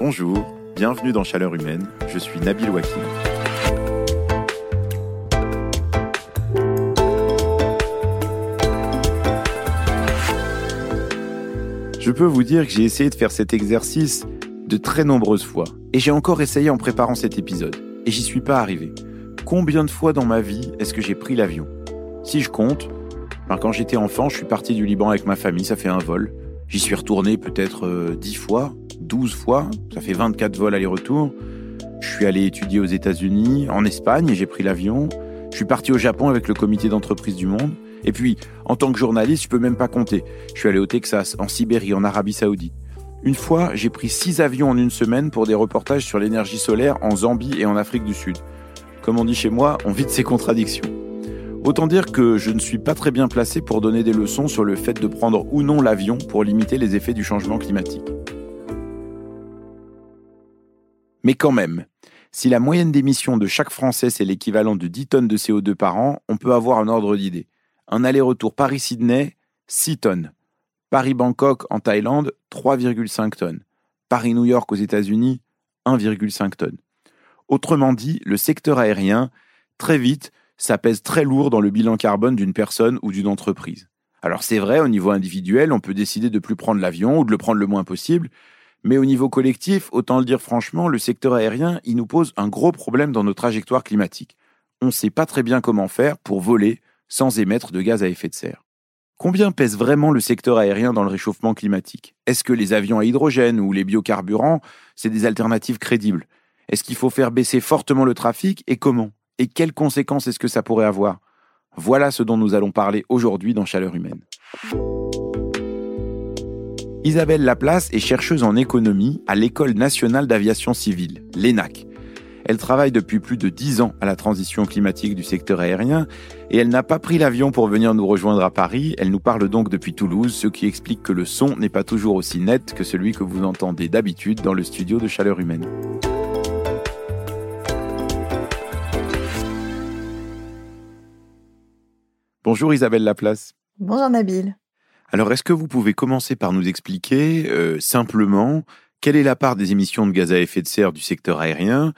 Bonjour, bienvenue dans Chaleur Humaine, je suis Nabil Wakim. Je peux vous dire que j'ai essayé de faire cet exercice de très nombreuses fois, et j'ai encore essayé en préparant cet épisode, et j'y suis pas arrivé. Combien de fois dans ma vie est-ce que j'ai pris l'avion? Si je compte, ben, quand j'étais enfant, je suis parti du Liban avec ma famille, ça fait un vol. J'y suis retourné peut-être 10 euh, fois, 12 fois, ça fait 24 vols aller-retour. Je suis allé étudier aux États-Unis, en Espagne, j'ai pris l'avion. Je suis parti au Japon avec le comité d'entreprise du monde. Et puis, en tant que journaliste, je peux même pas compter. Je suis allé au Texas, en Sibérie, en Arabie Saoudite. Une fois, j'ai pris six avions en une semaine pour des reportages sur l'énergie solaire en Zambie et en Afrique du Sud. Comme on dit chez moi, on vit de ces contradictions. Autant dire que je ne suis pas très bien placé pour donner des leçons sur le fait de prendre ou non l'avion pour limiter les effets du changement climatique. Mais quand même, si la moyenne d'émissions de chaque Français c'est l'équivalent de 10 tonnes de CO2 par an, on peut avoir un ordre d'idée. Un aller-retour Paris-Sydney, 6 tonnes. Paris-Bangkok en Thaïlande, 3,5 tonnes. Paris-New York aux États-Unis, 1,5 tonnes. Autrement dit, le secteur aérien, très vite, ça pèse très lourd dans le bilan carbone d'une personne ou d'une entreprise. Alors c'est vrai, au niveau individuel, on peut décider de plus prendre l'avion ou de le prendre le moins possible, mais au niveau collectif, autant le dire franchement, le secteur aérien, il nous pose un gros problème dans nos trajectoires climatiques. On ne sait pas très bien comment faire pour voler sans émettre de gaz à effet de serre. Combien pèse vraiment le secteur aérien dans le réchauffement climatique? Est-ce que les avions à hydrogène ou les biocarburants, c'est des alternatives crédibles? Est-ce qu'il faut faire baisser fortement le trafic et comment? Et quelles conséquences est-ce que ça pourrait avoir? Voilà ce dont nous allons parler aujourd'hui dans Chaleur humaine. Isabelle Laplace est chercheuse en économie à l'École nationale d'aviation civile, l'ENAC. Elle travaille depuis plus de dix ans à la transition climatique du secteur aérien et elle n'a pas pris l'avion pour venir nous rejoindre à Paris. Elle nous parle donc depuis Toulouse, ce qui explique que le son n'est pas toujours aussi net que celui que vous entendez d'habitude dans le studio de Chaleur humaine. Bonjour Isabelle Laplace. Bonjour Nabil. Alors est-ce que vous pouvez commencer par nous expliquer euh, simplement quelle est la part des émissions de gaz à effet de serre du secteur aérien?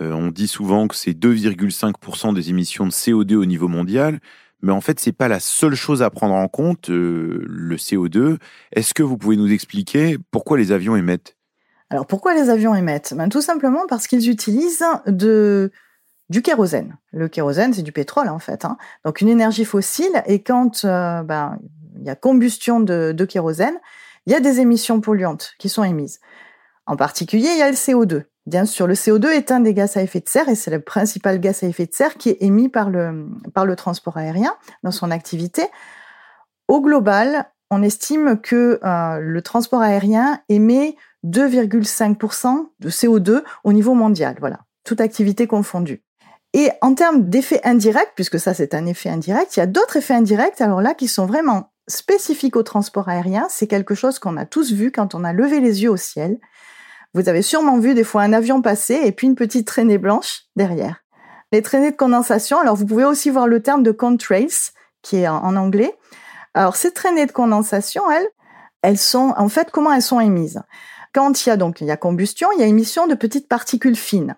Euh, On dit souvent que c'est 2,5% des émissions de CO2 au niveau mondial, mais en fait c'est pas la seule chose à prendre en compte, euh, le CO2. Est-ce que vous pouvez nous expliquer pourquoi les avions émettent? Alors pourquoi les avions émettent? Ben, Tout simplement parce qu'ils utilisent du kérosène. Le kérosène, c'est du pétrole en fait. Hein. Donc une énergie fossile. Et quand ben, il y a combustion de, kérosène, il y a des émissions polluantes qui sont émises. En particulier, il y a le CO2. Bien sûr, le CO2 est un des gaz à effet de serre et c'est le principal gaz à effet de serre qui est émis par le, par le transport aérien dans son activité. Au global, on estime que euh, le transport aérien émet 2,5% de CO2 au niveau mondial. Voilà, toute activité confondue. Et en termes d'effets indirects, puisque ça c'est un effet indirect, il y a d'autres effets indirects, alors là, qui sont vraiment spécifiques au transport aérien. C'est quelque chose qu'on a tous vu quand on a levé les yeux au ciel. Vous avez sûrement vu des fois un avion passer et puis une petite traînée blanche derrière. Les traînées de condensation, alors vous pouvez aussi voir le terme de contrails, qui est en anglais. Alors ces traînées de condensation, elles, elles sont, en fait, comment elles sont émises? Quand il y a donc il y a combustion, il y a émission de petites particules fines.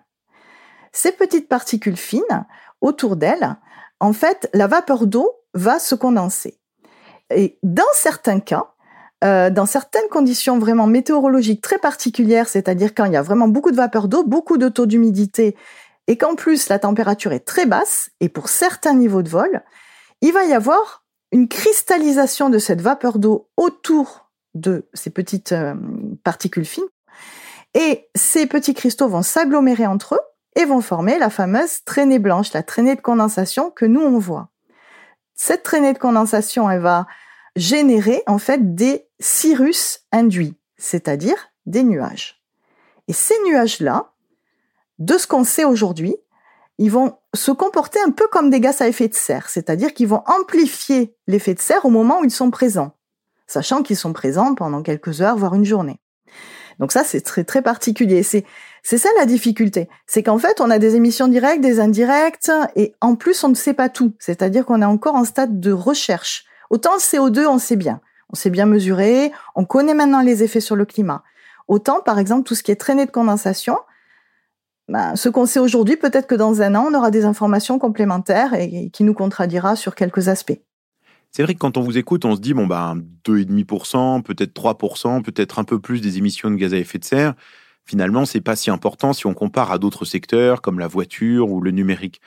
Ces petites particules fines, autour d'elles, en fait, la vapeur d'eau va se condenser. Et dans certains cas, euh, dans certaines conditions vraiment météorologiques très particulières, c'est-à-dire quand il y a vraiment beaucoup de vapeur d'eau, beaucoup de taux d'humidité, et qu'en plus la température est très basse, et pour certains niveaux de vol, il va y avoir une cristallisation de cette vapeur d'eau autour de ces petites euh, particules fines, et ces petits cristaux vont s'agglomérer entre eux, et vont former la fameuse traînée blanche, la traînée de condensation que nous on voit. Cette traînée de condensation, elle va générer en fait des cirrus induits, c'est-à-dire des nuages. Et ces nuages-là, de ce qu'on sait aujourd'hui, ils vont se comporter un peu comme des gaz à effet de serre, c'est-à-dire qu'ils vont amplifier l'effet de serre au moment où ils sont présents, sachant qu'ils sont présents pendant quelques heures, voire une journée. Donc ça, c'est très très particulier. C'est c'est ça la difficulté. C'est qu'en fait, on a des émissions directes, des indirectes, et en plus, on ne sait pas tout. C'est-à-dire qu'on est encore en stade de recherche. Autant le CO2, on sait bien. On sait bien mesurer, on connaît maintenant les effets sur le climat. Autant, par exemple, tout ce qui est traînée de condensation, ben, ce qu'on sait aujourd'hui, peut-être que dans un an, on aura des informations complémentaires et, qui nous contredira sur quelques aspects. C'est vrai que quand on vous écoute, on se dit, bon, ben, 2,5%, peut-être 3%, peut-être un peu plus des émissions de gaz à effet de serre. Finalement, c'est pas si important si on compare à d'autres secteurs comme la voiture ou le numérique.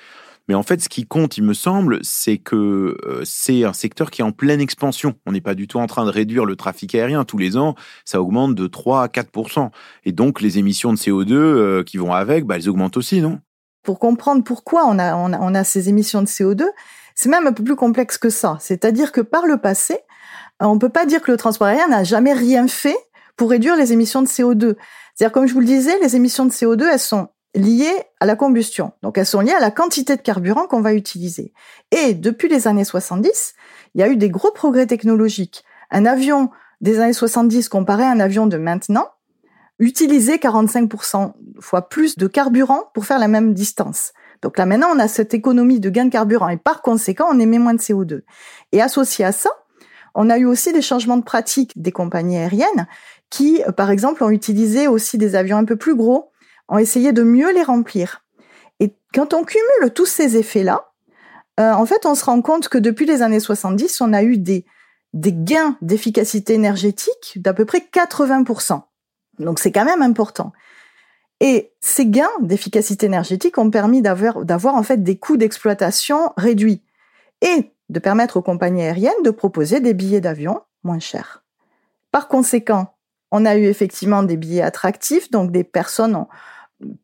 Mais en fait, ce qui compte, il me semble, c'est que euh, c'est un secteur qui est en pleine expansion. On n'est pas du tout en train de réduire le trafic aérien. Tous les ans, ça augmente de 3 à 4% Et donc, les émissions de CO2 euh, qui vont avec, bah, elles augmentent aussi, non? Pour comprendre pourquoi on a ces émissions de CO2, c'est même un peu plus complexe que ça. C'est-à-dire que par le passé, on ne peut pas dire que le transport aérien n'a jamais rien fait pour réduire les émissions de CO2. C'est-à-dire, comme je vous le disais, les émissions de CO2, elles sont liées à la combustion. Donc elles sont liées à la quantité de carburant qu'on va utiliser. Et depuis les années 70, il y a eu des gros progrès technologiques. Un avion des années 70 comparé à un avion de maintenant utilisait 45% fois plus de carburant pour faire la même distance. Donc là maintenant, on a cette économie de gain de carburant et par conséquent, on émet moins de CO2. Et associé à ça, on a eu aussi des changements de pratique des compagnies aériennes qui, par exemple, ont utilisé aussi des avions un peu plus gros ont essayé de mieux les remplir. Et quand on cumule tous ces effets-là, euh, en fait, on se rend compte que depuis les années 70, on a eu des, des gains d'efficacité énergétique d'à peu près 80%. Donc c'est quand même important. Et ces gains d'efficacité énergétique ont permis d'avoir, en fait des coûts d'exploitation réduits et de permettre aux compagnies aériennes de proposer des billets d'avion moins chers. Par conséquent, on a eu effectivement des billets attractifs, donc des personnes ont,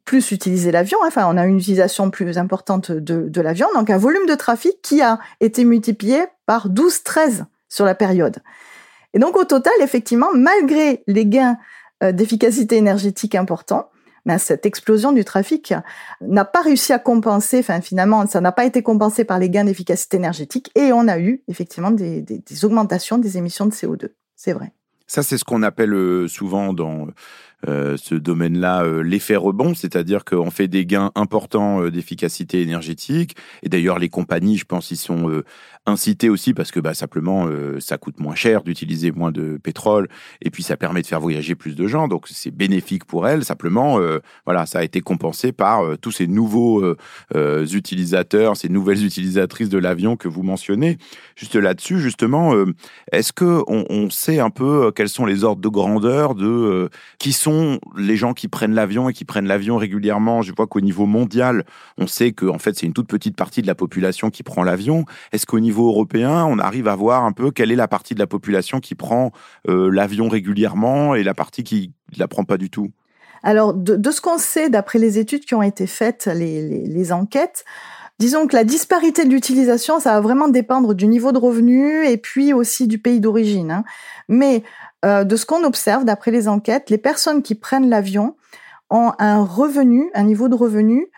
plus utiliser l'avion. Hein. Enfin, on a une utilisation plus importante de, de l'avion, donc un volume de trafic qui a été multiplié par 12-13 sur la période. Et donc au total, effectivement, malgré les gains euh, d'efficacité énergétique importants, ben, cette explosion du trafic n'a pas réussi à compenser, enfin finalement, ça n'a pas été compensé par les gains d'efficacité énergétique et on a eu effectivement des, des augmentations des émissions de CO2. C'est vrai. Ça, c'est ce qu'on appelle euh, souvent dans euh, ce domaine-là euh, l'effet rebond, c'est-à-dire qu'on fait des gains importants euh, d'efficacité énergétique. Et d'ailleurs, les compagnies, je pense, ils sont incitées aussi parce que bah, simplement, ça coûte moins cher d'utiliser moins de pétrole et puis ça permet de faire voyager plus de gens. Donc, c'est bénéfique pour elles. Simplement, voilà, ça a été compensé par tous ces nouveaux utilisateurs, ces nouvelles utilisatrices de l'avion que vous mentionnez. Juste là-dessus, justement, est-ce que on, on, sait un peu quels sont les ordres de grandeur de qui sont les gens qui prennent l'avion et qui prennent l'avion régulièrement Je vois qu'au niveau mondial, on sait que en fait c'est une toute petite partie de la population qui prend l'avion. Est-ce qu'au niveau européen, on arrive à voir un peu quelle est la partie de la population qui prend euh, l'avion régulièrement et la partie qui ne la prend pas du tout? Alors de, ce qu'on sait d'après les études qui ont été faites, les, enquêtes, Disons que la disparité de l'utilisation, ça va vraiment dépendre du niveau de revenu et puis aussi du pays d'origine. Hein. Mais euh, de ce qu'on observe d'après les enquêtes, les personnes qui prennent l'avion ont un revenu, un niveau de revenu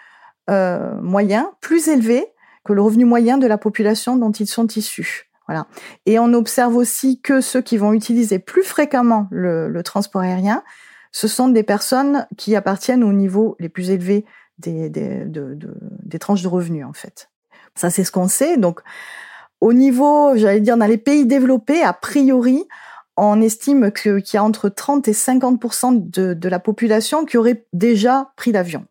euh, moyen plus élevé que le revenu moyen de la population dont ils sont issus. Voilà. Et on observe aussi que ceux qui vont utiliser plus fréquemment le, transport aérien, ce sont des personnes qui appartiennent au niveau les plus élevés des, des tranches de revenus, en fait. Ça, c'est ce qu'on sait. Donc, au niveau, j'allais dire, dans les pays développés, a priori, on estime qu'il y a entre 30 et 50 de, de la population qui aurait déjà pris l'avion.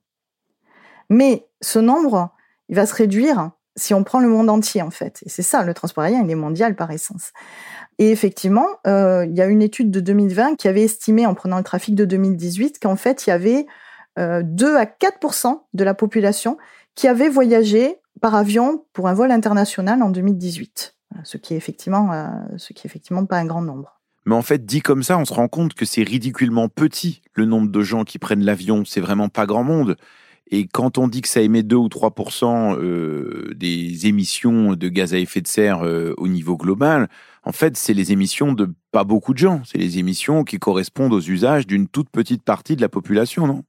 Mais ce nombre, il va se réduire si on prend le monde entier, en fait. Et c'est ça, le transport aérien, il est mondial par essence. Et effectivement, euh, il y a une étude de 2020 qui avait estimé, en prenant le trafic de 2018, qu'en fait, il y avait euh, 2 à 4% de la population qui avait voyagé par avion pour un vol international en 2018. Ce qui est effectivement, euh, ce qui est effectivement pas un grand nombre. Mais en fait, dit comme ça, on se rend compte que c'est ridiculement petit le nombre de gens qui prennent l'avion. C'est vraiment pas grand monde. Et quand on dit que ça émet 2 ou 3% euh, des émissions de gaz à effet de serre euh, au niveau global, en fait, c'est les émissions de pas beaucoup de gens. C'est les émissions qui correspondent aux usages d'une toute petite partie de la population, non?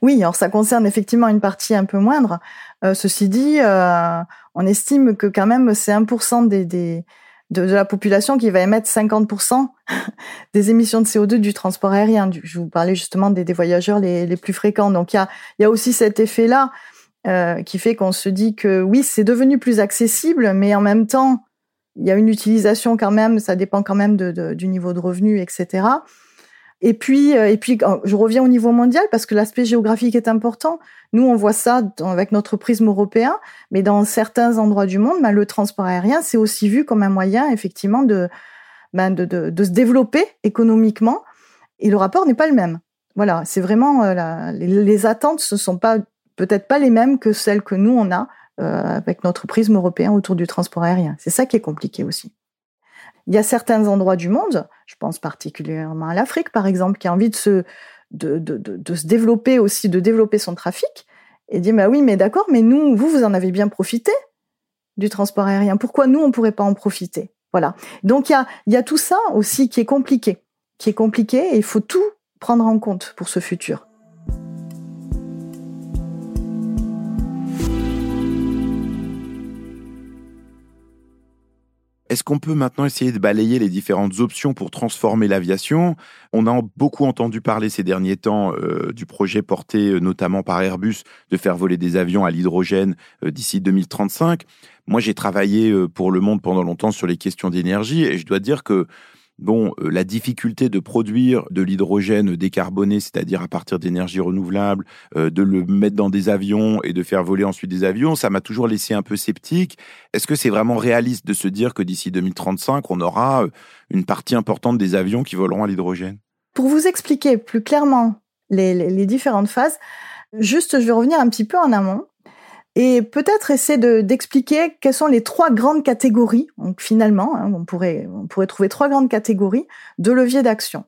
Oui, alors ça concerne effectivement une partie un peu moindre. Euh, ceci dit, on estime que quand même c'est 1% des, des de, la population qui va émettre 50% des émissions de CO2 du transport aérien. Je vous parlais justement des, voyageurs les, plus fréquents. Donc il y a, aussi cet effet-là euh, qui fait qu'on se dit que oui, c'est devenu plus accessible, mais en même temps, il y a une utilisation quand même, ça dépend quand même du niveau de revenu, etc. Et puis, euh, et puis, je reviens au niveau mondial parce que l'aspect géographique est important. Nous, on voit ça avec notre prisme européen, mais dans certains endroits du monde, ben, le transport aérien, c'est aussi vu comme un moyen, effectivement, de, ben, de, se développer économiquement. Et le rapport n'est pas le même. Voilà, c'est vraiment euh, les, les, attentes, ne sont peut-être pas les mêmes que celles que nous on a euh, avec notre prisme européen autour du transport aérien. C'est ça qui est compliqué aussi. Il y a certains endroits du monde, je pense particulièrement à l'Afrique par exemple, qui a envie de se, de, de, de, se développer aussi, de développer son trafic, et dit bah oui, mais d'accord, mais nous, vous, vous en avez bien profité du transport aérien. Pourquoi nous, on ne pourrait pas en profiter? Voilà. Donc il y a, y a tout ça aussi qui est compliqué, qui est compliqué, et il faut tout prendre en compte pour ce futur. Est-ce qu'on peut maintenant essayer de balayer les différentes options pour transformer l'aviation? On a beaucoup entendu parler ces derniers temps euh, du projet porté euh, notamment par Airbus de faire voler des avions à l'hydrogène euh, d'ici 2035. Moi, j'ai travaillé pour Le Monde pendant longtemps sur les questions d'énergie et je dois dire que Bon, euh, la difficulté de produire de l'hydrogène décarboné, c'est-à-dire à partir d'énergie renouvelable, euh, de le mettre dans des avions et de faire voler ensuite des avions, ça m'a toujours laissé un peu sceptique. Est-ce que c'est vraiment réaliste de se dire que d'ici 2035, on aura euh, une partie importante des avions qui voleront à l'hydrogène? Pour vous expliquer plus clairement les différentes phases, juste je vais revenir un petit peu en amont et peut-être essayer d'expliquer quelles sont les trois grandes catégories. Donc finalement, hein, on, pourrait, trouver trois grandes catégories de leviers d'action.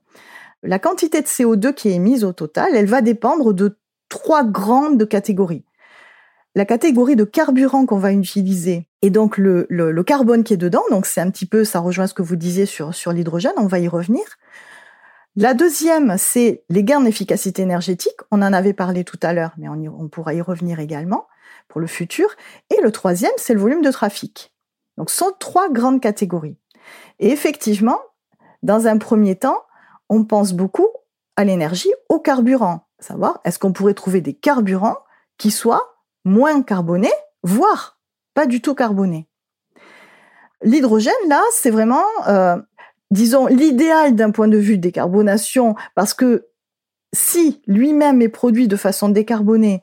La quantité de CO2 qui est émise au total, elle va dépendre de trois grandes catégories. La catégorie de carburant qu'on va utiliser et donc le, carbone qui est dedans, donc c'est un petit peu, ça rejoint ce que vous disiez sur, l'hydrogène, on va y revenir. La deuxième, c'est les gains d'efficacité énergétique. On en avait parlé tout à l'heure, mais on pourra y revenir également pour le futur. Et le troisième, c'est le volume de trafic. Donc, ce sont trois grandes catégories. Et effectivement, dans un premier temps, on pense beaucoup à l'énergie, au carburant. Savoir, est-ce qu'on pourrait trouver des carburants qui soient moins carbonés, voire pas du tout carbonés? L'hydrogène, là, c'est vraiment, euh, disons, l'idéal d'un point de vue de décarbonation, parce que si lui-même est produit de façon décarbonée,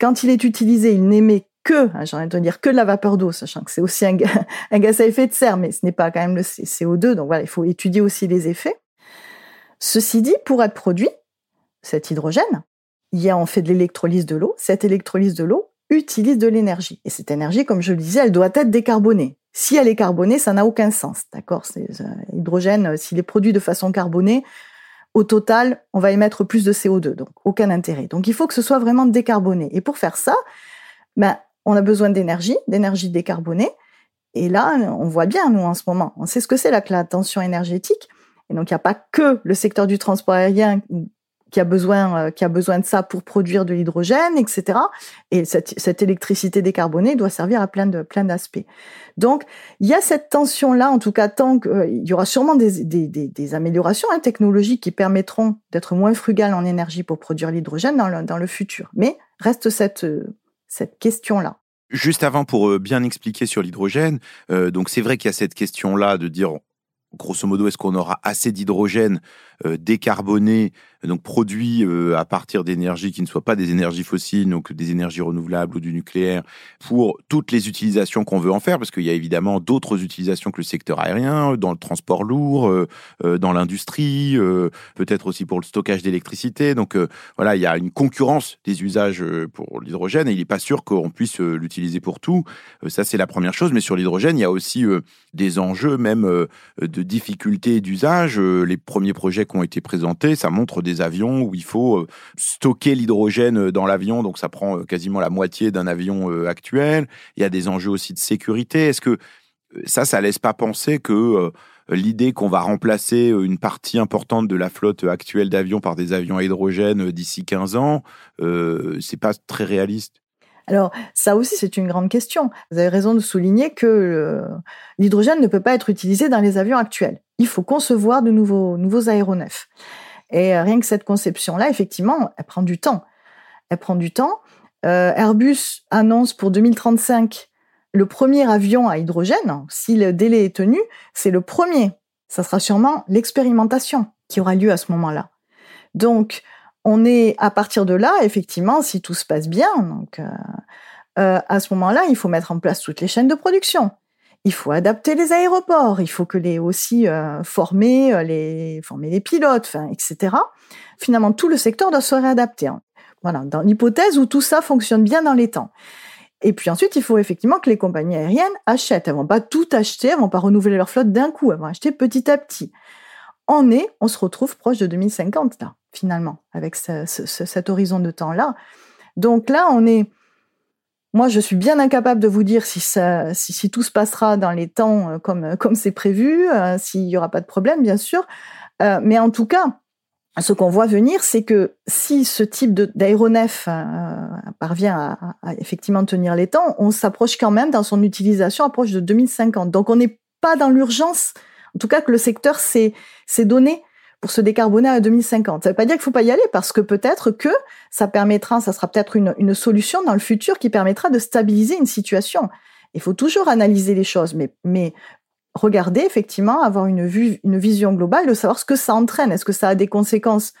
quand il est utilisé, il n'émet que, hein, j'ai envie de dire, que de la vapeur d'eau, sachant que c'est aussi un, gaz à effet de serre, mais ce n'est pas quand même le CO2, donc voilà, il faut étudier aussi les effets. Ceci dit, pour être produit, cet hydrogène, il y a, on fait de l'électrolyse de l'eau. Cette électrolyse de l'eau utilise de l'énergie. Et cette énergie, comme je le disais, elle doit être décarbonée. Si elle est carbonée, ça n'a aucun sens, d'accord? L'hydrogène, euh, s'il est produit de façon carbonée, au total, on va émettre plus de CO2, donc aucun intérêt. Donc il faut que ce soit vraiment décarboné. Et pour faire ça, ben, on a besoin d'énergie, d'énergie décarbonée. Et là, on voit bien, nous, en ce moment, on sait ce que c'est la, la tension énergétique. Et donc, il n'y a pas que le secteur du transport aérien qui a besoin, euh, qui a besoin de ça pour produire de l'hydrogène, etc. Et cette, cette, électricité décarbonée doit servir à plein de plein d'aspects. Donc, il y a cette tension-là, en tout cas, tant qu'il euh, y aura sûrement des, des, des, améliorations hein, technologiques qui permettront d'être moins frugal en énergie pour produire l'hydrogène dans le, dans le futur. Mais reste cette, euh, cette question-là. Juste avant, pour bien expliquer sur l'hydrogène, donc c'est vrai qu'il y a cette question-là de dire grosso modo, est-ce qu'on aura assez d'hydrogène décarboné, donc produit euh, à partir d'énergies qui ne soient pas des énergies fossiles, donc des énergies renouvelables ou du nucléaire, pour toutes les utilisations qu'on veut en faire, parce qu'il y a évidemment d'autres utilisations que le secteur aérien, dans le transport lourd, euh, dans l'industrie, peut-être aussi pour le stockage d'électricité. Donc voilà, il y a une concurrence des usages pour l'hydrogène et il n'est pas sûr qu'on puisse l'utiliser pour tout. ça, c'est la première chose. Mais sur l'hydrogène, il y a aussi des enjeux même de difficultés d'usage. Les premiers projets qui ont été présentés, ça montre des avions où il faut euh, stocker l'hydrogène euh, dans l'avion, donc ça prend euh, quasiment la moitié d'un avion actuel. Il y a des enjeux aussi de sécurité. Est-ce que ça, ça laisse pas penser que l'idée qu'on va remplacer une partie importante de la flotte actuelle d'avions par des avions à hydrogène d'ici 15 ans, euh, c'est pas très réaliste? Alors, ça aussi, c'est une grande question. Vous avez raison de souligner que l'hydrogène ne peut pas être utilisé dans les avions actuels. Il faut concevoir de nouveaux, nouveaux aéronefs. Et euh, rien que cette conception-là, effectivement, elle prend du temps. Elle prend du temps. Euh, Airbus annonce pour 2035 le premier avion à hydrogène. Si le délai est tenu, c'est le premier. Ça sera sûrement l'expérimentation qui aura lieu à ce moment-là. Donc, on est à partir de là, effectivement, si tout se passe bien, donc euh, à ce moment-là, il faut mettre en place toutes les chaînes de production. Il faut adapter les aéroports, il faut que les aussi euh, former les former les pilotes, etc. Finalement, tout le secteur doit se réadapter. Hein. Voilà, dans l'hypothèse où tout ça fonctionne bien dans les temps. Et puis ensuite, il faut effectivement que les compagnies aériennes achètent. Elles vont pas tout acheter, elles vont pas renouveler leur flotte d'un coup, elles vont acheter petit à petit. En est, on se retrouve proche de 2050 là, finalement, avec cet horizon de temps là. Donc là, on est. Moi, je suis bien incapable de vous dire si, ça, si, tout se passera dans les temps euh, comme comme c'est prévu, euh, s'il y aura pas de problème, bien sûr. Euh, mais en tout cas, ce qu'on voit venir, c'est que si ce type d'aéronef euh, parvient à, effectivement tenir les temps, on s'approche quand même dans son utilisation approche de 2050. Donc on n'est pas dans l'urgence, en tout cas que le secteur s'est donné pour se décarboner à 2050. Ça ne veut pas dire qu'il faut pas y aller parce que peut-être que ça permettra, ça sera peut-être une, solution dans le futur qui permettra de stabiliser une situation. Il faut toujours analyser les choses, mais, regarder effectivement, avoir une vision globale de savoir ce que ça entraîne. Est-ce que ça a des conséquences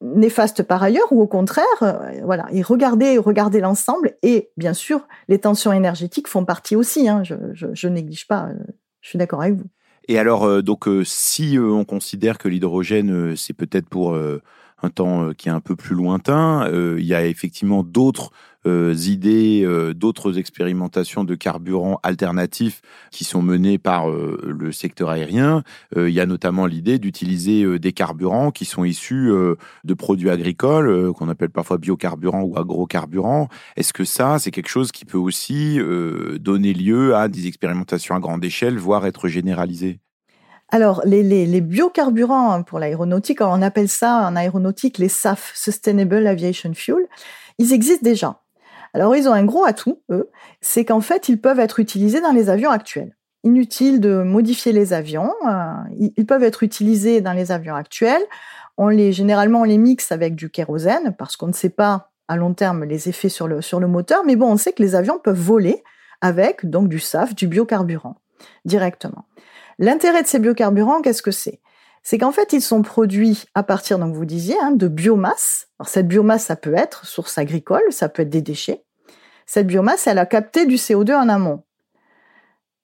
néfastes par ailleurs ou au contraire, euh, voilà, et regarder, l'ensemble. Et bien sûr, les tensions énergétiques font partie aussi. Hein, je, je, néglige pas. Euh, je suis d'accord avec vous. Et alors, euh, donc, si on considère que l'hydrogène, c'est peut-être pour un temps qui est un peu plus lointain, il y a effectivement d'autres euh, idées, euh, d'autres expérimentations de carburants alternatifs qui sont menées par euh, le secteur aérien. il y a notamment l'idée d'utiliser des carburants qui sont issus de produits agricoles, qu'on appelle parfois biocarburants ou agrocarburants. Est-ce que ça, c'est quelque chose qui peut aussi donner lieu à des expérimentations à grande échelle, voire être généralisé alors, les, les, les, biocarburants pour l'aéronautique, on appelle ça en aéronautique les SAF, Sustainable Aviation Fuel, ils existent déjà. Alors ils ont un gros atout, eux, c'est qu'en fait ils peuvent être utilisés dans les avions actuels. Inutile de modifier les avions, euh, ils peuvent être utilisés dans les avions actuels. On les généralement on les mixe avec du kérosène parce qu'on ne sait pas à long terme les effets sur le sur le moteur, mais bon on sait que les avions peuvent voler avec donc du SAF, du biocarburant directement. L'intérêt de ces biocarburants, qu'est-ce que c'est? C'est qu'en fait, ils sont produits à partir, donc vous disiez, hein, de biomasse. Alors cette biomasse, ça peut être source agricole, ça peut être des déchets. Cette biomasse, elle a capté du CO2 en amont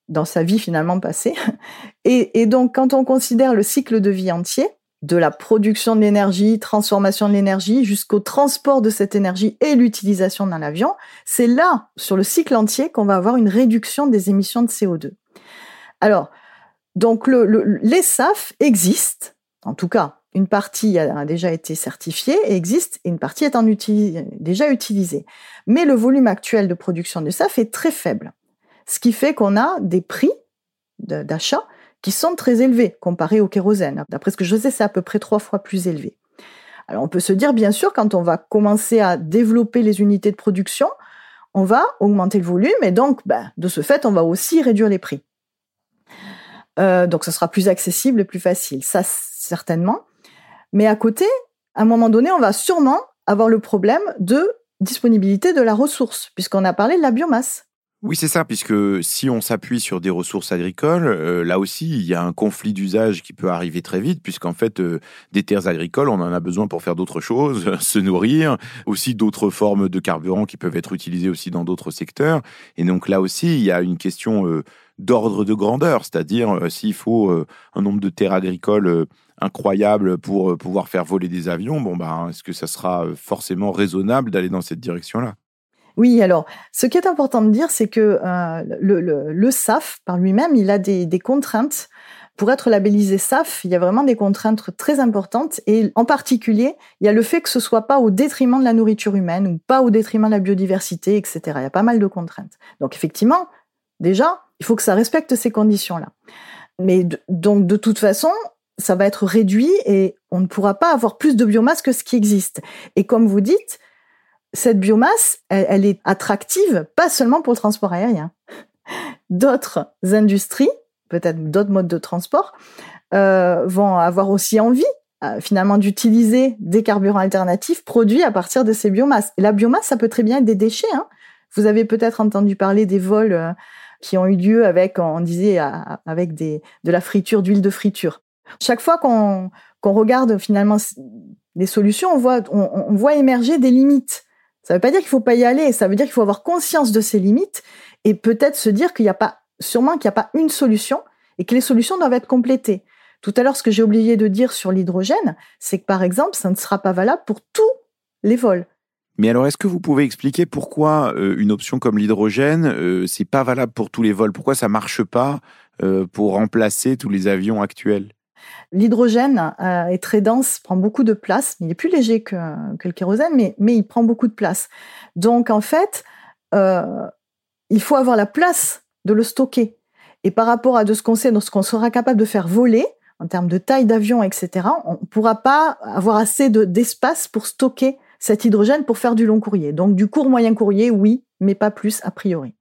dans sa vie finalement passée. Et, et donc, quand on considère le cycle de vie entier, de la production de l'énergie, transformation de l'énergie, jusqu'au transport de cette énergie et l'utilisation dans l'avion, c'est là, sur le cycle entier, qu'on va avoir une réduction des émissions de CO2. Alors, donc le, les SAF existent, en tout cas une partie a déjà été certifiée et existe, et une partie est déjà utilisée. Mais le volume actuel de production de SAF est très faible, ce qui fait qu'on a des prix d'achat qui sont très élevés comparés au kérosène. D'après ce que je sais, c'est à peu près trois fois plus élevé. Alors on peut se dire, bien sûr, quand on va commencer à développer les unités de production, on va augmenter le volume et donc, ben, de ce fait, on va aussi réduire les prix. Euh, donc, ce sera plus accessible et plus facile. Ça, certainement. Mais à côté, à un moment donné, on va sûrement avoir le problème de disponibilité de la ressource, puisqu'on a parlé de la biomasse. Oui, c'est ça, puisque si on s'appuie sur des ressources agricoles, euh, là aussi, il y a un conflit d'usage qui peut arriver très vite, puisqu'en fait, euh, des terres agricoles, on en a besoin pour faire d'autres choses, se nourrir, aussi d'autres formes de carburant qui peuvent être utilisées aussi dans d'autres secteurs. Et donc là aussi, il y a une question d'ordre de grandeur, c'est-à-dire euh, s'il faut euh, un nombre de terres agricoles euh, incroyable pour pouvoir faire voler des avions, bon bah, est-ce que ça sera forcément raisonnable d'aller dans cette direction-là? Oui, alors, ce qui est important de dire, c'est que le, SAF, par lui-même, il a des, contraintes. Pour être labellisé SAF, il y a vraiment des contraintes très importantes. Et en particulier, il y a le fait que ce soit pas au détriment de la nourriture humaine ou pas au détriment de la biodiversité, etc. Il y a pas mal de contraintes. Donc, effectivement, déjà, il faut que ça respecte ces conditions-là. Mais donc, de toute façon, ça va être réduit et on ne pourra pas avoir plus de biomasse que ce qui existe. Et comme vous dites, cette biomasse, elle, est attractive pas seulement pour le transport aérien. D'autres industries, peut-être d'autres modes de transport, euh, vont avoir aussi envie euh, finalement d'utiliser des carburants alternatifs produits à partir de ces biomasses. La biomasse, ça peut très bien être des déchets. Hein. Vous avez peut-être entendu parler des vols euh, qui ont eu lieu avec, on disait, avec de la friture, d'huile de friture. Chaque fois qu'on regarde finalement des solutions, on, voit émerger des limites. Ça ne veut pas dire qu'il faut pas y aller, ça veut dire qu'il faut avoir conscience de ces limites et peut-être se dire qu'il n'y a pas, sûrement qu'il n'y a pas une solution et que les solutions doivent être complétées. Tout à l'heure, ce que j'ai oublié de dire sur l'hydrogène, c'est que par exemple, ça ne sera pas valable pour tous les vols. Mais alors, est-ce que vous pouvez expliquer pourquoi euh, une option comme l'hydrogène, euh, c'est pas valable pour tous les vols? Pourquoi ça marche pas euh, pour remplacer tous les avions actuels? L'hydrogène est très dense, prend beaucoup de place. Il est plus léger que, le kérosène, mais, il prend beaucoup de place. Donc, en fait, il faut avoir la place de le stocker. Et par rapport à de ce qu'on sait, ce qu'on sera capable de faire voler, en termes de taille d'avion, etc., on ne pourra pas avoir assez d'espace pour stocker cet hydrogène pour faire du long courrier. Donc du court moyen courrier, oui, mais pas plus a priori.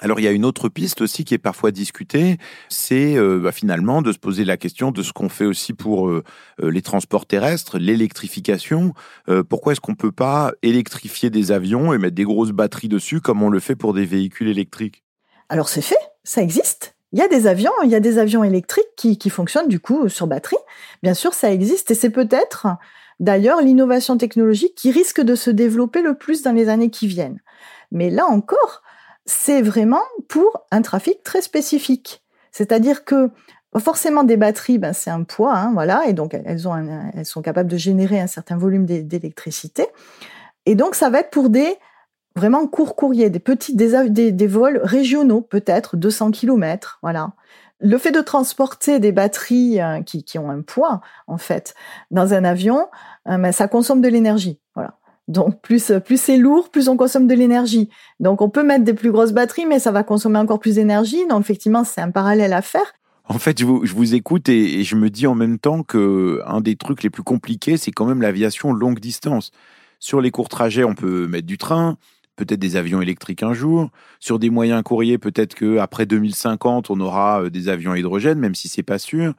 Alors il y a une autre piste aussi qui est parfois discutée, c'est euh, bah, finalement de se poser la question de ce qu'on fait aussi pour euh, euh, les transports terrestres, l'électrification. pourquoi est-ce qu'on ne peut pas électrifier des avions et mettre des grosses batteries dessus comme on le fait pour des véhicules électriques? Alors c'est fait, ça existe. Il y a des avions, il y a des avions électriques qui, qui fonctionnent du coup sur batterie. Bien sûr, ça existe et c'est peut-être d'ailleurs l'innovation technologique qui risque de se développer le plus dans les années qui viennent. Mais là encore, c'est vraiment pour un trafic très spécifique. C'est-à-dire que forcément des batteries, ben, c'est un poids, hein, voilà, et donc elles, ont elles sont capables de générer un certain volume d'électricité. Et donc ça va être pour des vraiment courts courriers, des petits, des, vols régionaux, peut-être 200 km, voilà. Le fait de transporter des batteries euh, qui, ont un poids, en fait, dans un avion, euh, ben, ça consomme de l'énergie. Voilà. Donc, plus, plus c'est lourd, plus on consomme de l'énergie. Donc, on peut mettre des plus grosses batteries, mais ça va consommer encore plus d'énergie. Donc, effectivement, c'est un parallèle à faire. En fait, je vous, écoute et, je me dis en même temps que un des trucs les plus compliqués, c'est quand même l'aviation longue distance. Sur les courts trajets, on peut mettre du train, peut-être des avions électriques un jour. Sur des moyens courriers, peut-être qu'après 2050, on aura euh, des avions à hydrogène, même si c'est pas sûr.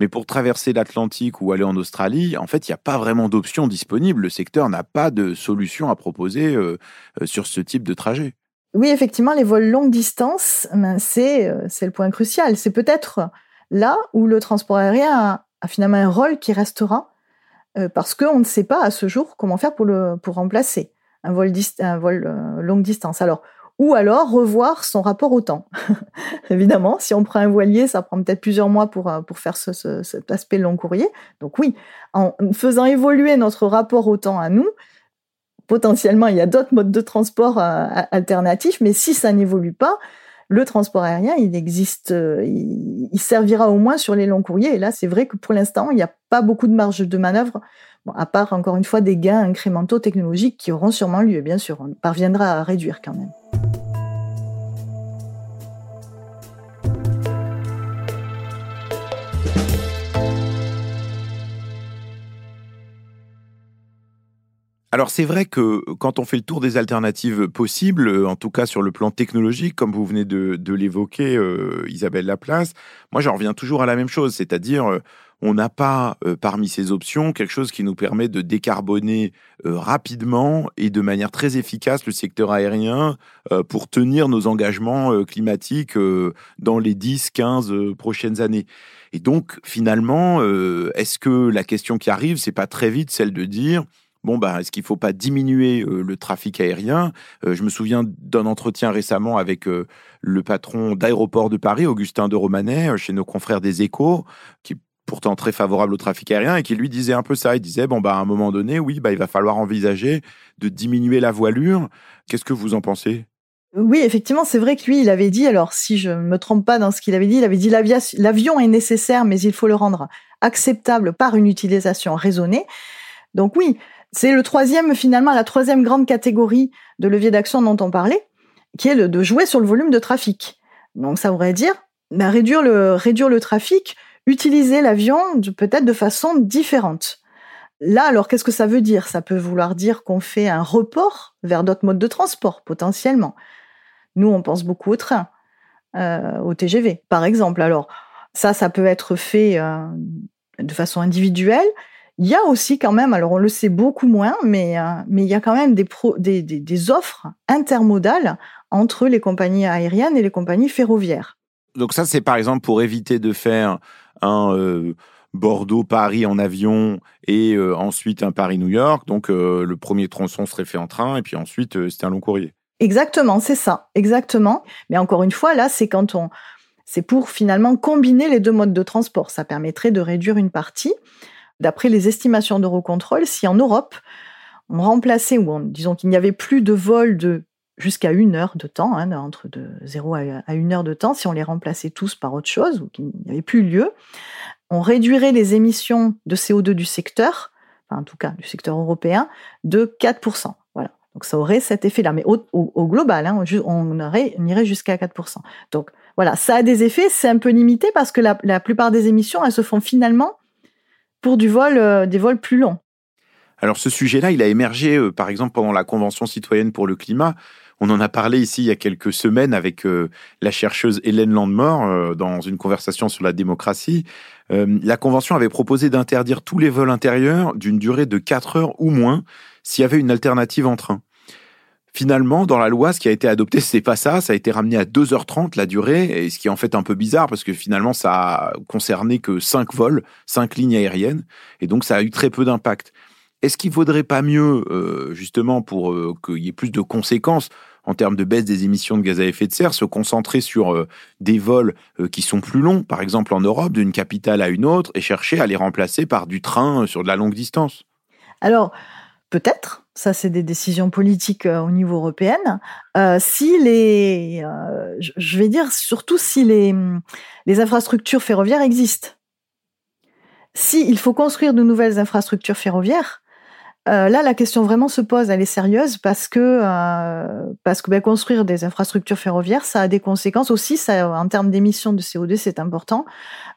Mais pour traverser l'Atlantique ou aller en Australie, en fait, il n'y a pas vraiment d'options disponibles. Le secteur n'a pas de solution à proposer euh, euh, sur ce type de trajet. Oui, effectivement, les vols longue distance, ben, c'est le point crucial. C'est peut-être là où le transport aérien a, finalement un rôle qui restera parce qu'on ne sait pas à ce jour comment faire pour le pour remplacer un vol, euh, longue distance. Alors, ou alors revoir son rapport au temps. Évidemment, si on prend un voilier, ça prend peut-être plusieurs mois pour, euh, pour faire cet aspect long courrier. Donc oui, en faisant évoluer notre rapport au temps à nous, potentiellement, il y a d'autres modes de transport euh, alternatifs, mais si ça n'évolue pas, le transport aérien, il existe, il, il, servira au moins sur les longs courriers. Et là, c'est vrai que pour l'instant, il n'y a pas beaucoup de marge de manœuvre à part encore une fois des gains incrémentaux technologiques qui auront sûrement lieu, bien sûr, on parviendra à réduire quand même. Alors c'est vrai que quand on fait le tour des alternatives possibles, en tout cas sur le plan technologique, comme vous venez de, l'évoquer, euh, Isabelle Laplace, moi j'en reviens toujours à la même chose, c'est-à-dire euh, on n'a pas euh, parmi ces options quelque chose qui nous permet de décarboner euh, rapidement et de manière très efficace le secteur aérien euh, pour tenir nos engagements climatiques dans les 10-15 prochaines années. Et donc finalement, est-ce que la question qui arrive, c'est pas très vite celle de dire bon, bah, est-ce qu'il ne faut pas diminuer le trafic aérien? Je me souviens d'un entretien récemment avec le patron d'aéroport de Paris, Augustin de Romanet, chez nos confrères des Échos, qui pourtant très favorable au trafic aérien et qui lui disait un peu ça. Il disait bon bah à un moment donné, oui, bah il va falloir envisager de diminuer la voilure. Qu'est-ce que vous en pensez? Oui, effectivement, c'est vrai que lui, il avait dit, alors si je ne me trompe pas dans ce qu'il avait dit, il avait dit l'avion est nécessaire, mais il faut le rendre acceptable par une utilisation raisonnée. Donc oui, c'est le troisième, finalement, la troisième grande catégorie de levier d'action dont on parlait, qui est le, de jouer sur le volume de trafic. Donc ça voudrait dire bah, réduire, le, réduire le trafic utiliser l'avion peut-être de façon différente. Là, alors, qu'est-ce que ça veut dire? Ça peut vouloir dire qu'on fait un report vers d'autres modes de transport, potentiellement. Nous, on pense beaucoup au train, euh, au TGV, par exemple. Alors, ça, ça peut être fait euh, de façon individuelle. Il y a aussi quand même, alors on le sait beaucoup moins, mais, euh, mais il y a quand même des, des, des, des offres intermodales entre les compagnies aériennes et les compagnies ferroviaires. Donc ça, c'est par exemple pour éviter de faire un euh, Bordeaux-Paris en avion et ensuite un Paris-New York. Donc le premier tronçon serait fait en train et puis ensuite c'était un long courrier. Exactement, c'est ça, exactement. Mais encore une fois, là, c'est quand on, c'est pour finalement combiner les deux modes de transport. Ça permettrait de réduire une partie. D'après les estimations d'Eurocontrol, si en Europe, on remplaçait, ou disons qu'il n'y avait plus de vols de jusqu'à une heure de temps, hein, entre de 0 à une heure de temps, si on les remplaçait tous par autre chose, ou qu'il n'y avait plus lieu, on réduirait les émissions de CO2 du secteur, en tout cas du secteur européen, de 4%. Voilà. Donc ça aurait cet effet-là. Mais au, global, hein, on irait jusqu'à 4%. Donc voilà, ça a des effets, c'est un peu limité parce que la, la, plupart des émissions, elles se font finalement pour du vol, euh, des vols plus longs. Alors ce sujet-là, il a émergé euh, par exemple pendant la Convention citoyenne pour le climat. On en a parlé ici il y a quelques semaines avec euh, la chercheuse Hélène Landemort dans une conversation sur la démocratie. la Convention avait proposé d'interdire tous les vols intérieurs d'une durée de 4 heures ou moins s'il y avait une alternative en train. Finalement, dans la loi, ce qui a été adopté, c'est pas ça. Ça a été ramené à 2h30 la durée, et ce qui est en fait un peu bizarre parce que finalement, ça a concerné que 5 vols, 5 lignes aériennes, et donc ça a eu très peu d'impact. Est-ce qu'il vaudrait pas mieux, euh, justement, pour euh, qu'il y ait plus de conséquences en termes de baisse des émissions de gaz à effet de serre, se concentrer sur euh, des vols qui sont plus longs, par exemple en Europe, d'une capitale à une autre, et chercher à les remplacer par du train sur de la longue distance? Alors, peut-être, ça c'est des décisions politiques euh, au niveau européen, euh, si les, euh, je vais dire surtout si les, les infrastructures ferroviaires existent. Si il faut construire de nouvelles infrastructures ferroviaires, euh, là, la question vraiment se pose, elle est sérieuse parce que euh, parce que ben, construire des infrastructures ferroviaires, ça a des conséquences aussi. Ça, en termes d'émissions de CO2, c'est important.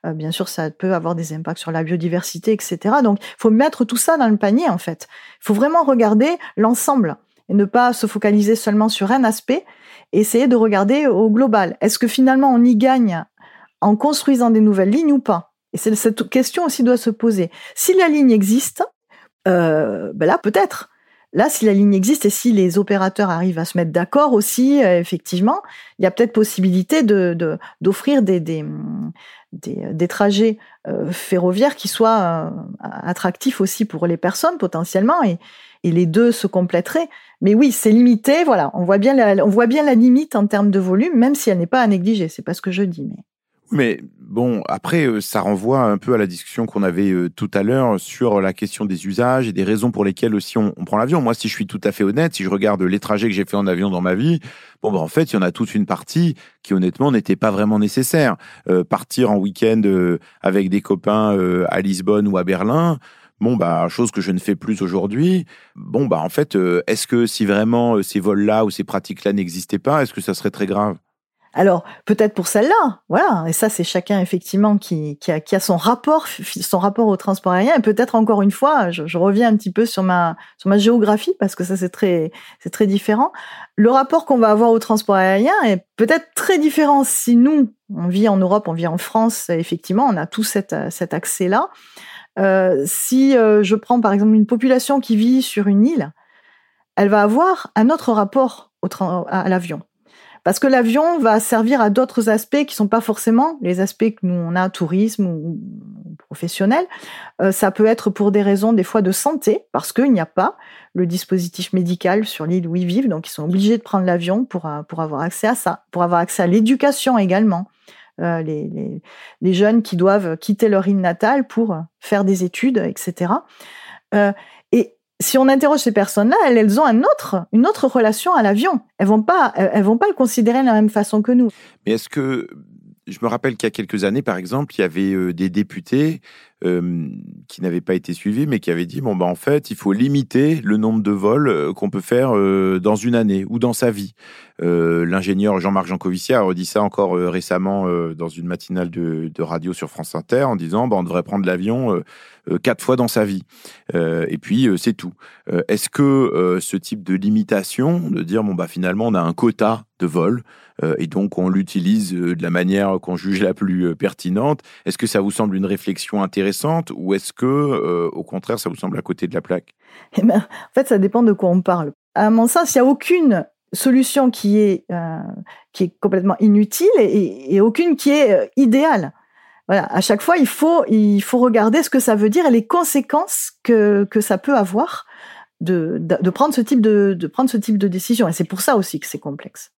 Euh, bien sûr, ça peut avoir des impacts sur la biodiversité, etc. Donc, il faut mettre tout ça dans le panier en fait. Il faut vraiment regarder l'ensemble et ne pas se focaliser seulement sur un aspect. Et essayer de regarder au global. Est-ce que finalement on y gagne en construisant des nouvelles lignes ou pas? Et cette question aussi doit se poser. Si la ligne existe, euh, ben là peut-être. Là, si la ligne existe et si les opérateurs arrivent à se mettre d'accord aussi, euh, effectivement, il y a peut-être possibilité de d'offrir des, des, des, trajets euh, ferroviaires qui soient attractifs aussi pour les personnes potentiellement et, et les deux se compléteraient. Mais oui, c'est limité. Voilà, on voit bien la, on voit bien la limite en termes de volume, même si elle n'est pas à négliger. C'est pas ce que je dis, mais. Mais bon, après, euh, ça renvoie un peu à la discussion qu'on avait euh, tout à l'heure sur la question des usages et des raisons pour lesquelles aussi on, prend l'avion. Moi, si je suis tout à fait honnête, si je regarde les trajets que j'ai fait en avion dans ma vie, bon, ben, en fait, il y en a toute une partie qui, honnêtement, n'était pas vraiment nécessaire. Euh, partir en week-end avec des copains à Lisbonne ou à Berlin, Bon, bah, chose que je ne fais plus aujourd'hui. Bon, bah, en fait, est-ce que si vraiment ces vols-là ou ces pratiques-là n'existaient pas, est-ce que ça serait très grave? Alors peut-être pour celle-là, voilà. Et ça, c'est chacun effectivement qui, qui, a, qui, a, son rapport, son rapport au transport aérien. Et peut-être encore une fois, je, je, reviens un petit peu sur ma sur ma géographie parce que ça c'est très c'est très différent. Le rapport qu'on va avoir au transport aérien est peut-être très différent si nous on vit en Europe, on vit en France. Effectivement, on a tout cet, cet accès-là. Euh, si euh, je prends par exemple une population qui vit sur une île, elle va avoir un autre rapport au à l'avion. Parce que l'avion va servir à d'autres aspects qui sont pas forcément les aspects que nous on a, tourisme ou professionnel. Euh, ça peut être pour des raisons des fois de santé, parce qu'il n'y a pas le dispositif médical sur l'île où ils vivent, donc ils sont obligés de prendre l'avion pour, euh, pour avoir accès à ça, pour avoir accès à l'éducation également. Euh, les, les, jeunes qui doivent quitter leur île natale pour faire des études, etc. Et si on interroge ces personnes-là, elles, ont une autre relation à l'avion. Elles vont pas, vont pas le considérer de la même façon que nous. Mais est-ce que je me rappelle qu'il y a quelques années, par exemple, il y avait euh, des députés euh, qui n'avaient pas été suivis, mais qui avaient dit bon bah en fait, il faut limiter le nombre de vols euh, qu'on peut faire dans une année ou dans sa vie. L'ingénieur Jean-Marc Jancovici a redit ça encore récemment dans une matinale de, radio sur France Inter en disant bah, on devrait prendre l'avion quatre fois dans sa vie. et puis c'est tout. Est-ce que ce type de limitation, de dire bon bah finalement on a un quota de vols et donc on l'utilise de la manière qu'on juge la plus pertinente, est-ce que ça vous semble une réflexion intéressante ou est-ce que, euh, au contraire, ça vous semble à côté de la plaque? Eh ben, En fait, ça dépend de quoi on parle. À mon sens, il n'y a aucune solution qui est, euh, qui est complètement inutile et, aucune qui est euh, idéale. voilà, à chaque fois, il faut, il faut regarder ce que ça veut dire et les conséquences que, que ça peut avoir de, de, prendre ce type de, de prendre ce type de décision. Et c'est pour ça aussi que c'est complexe.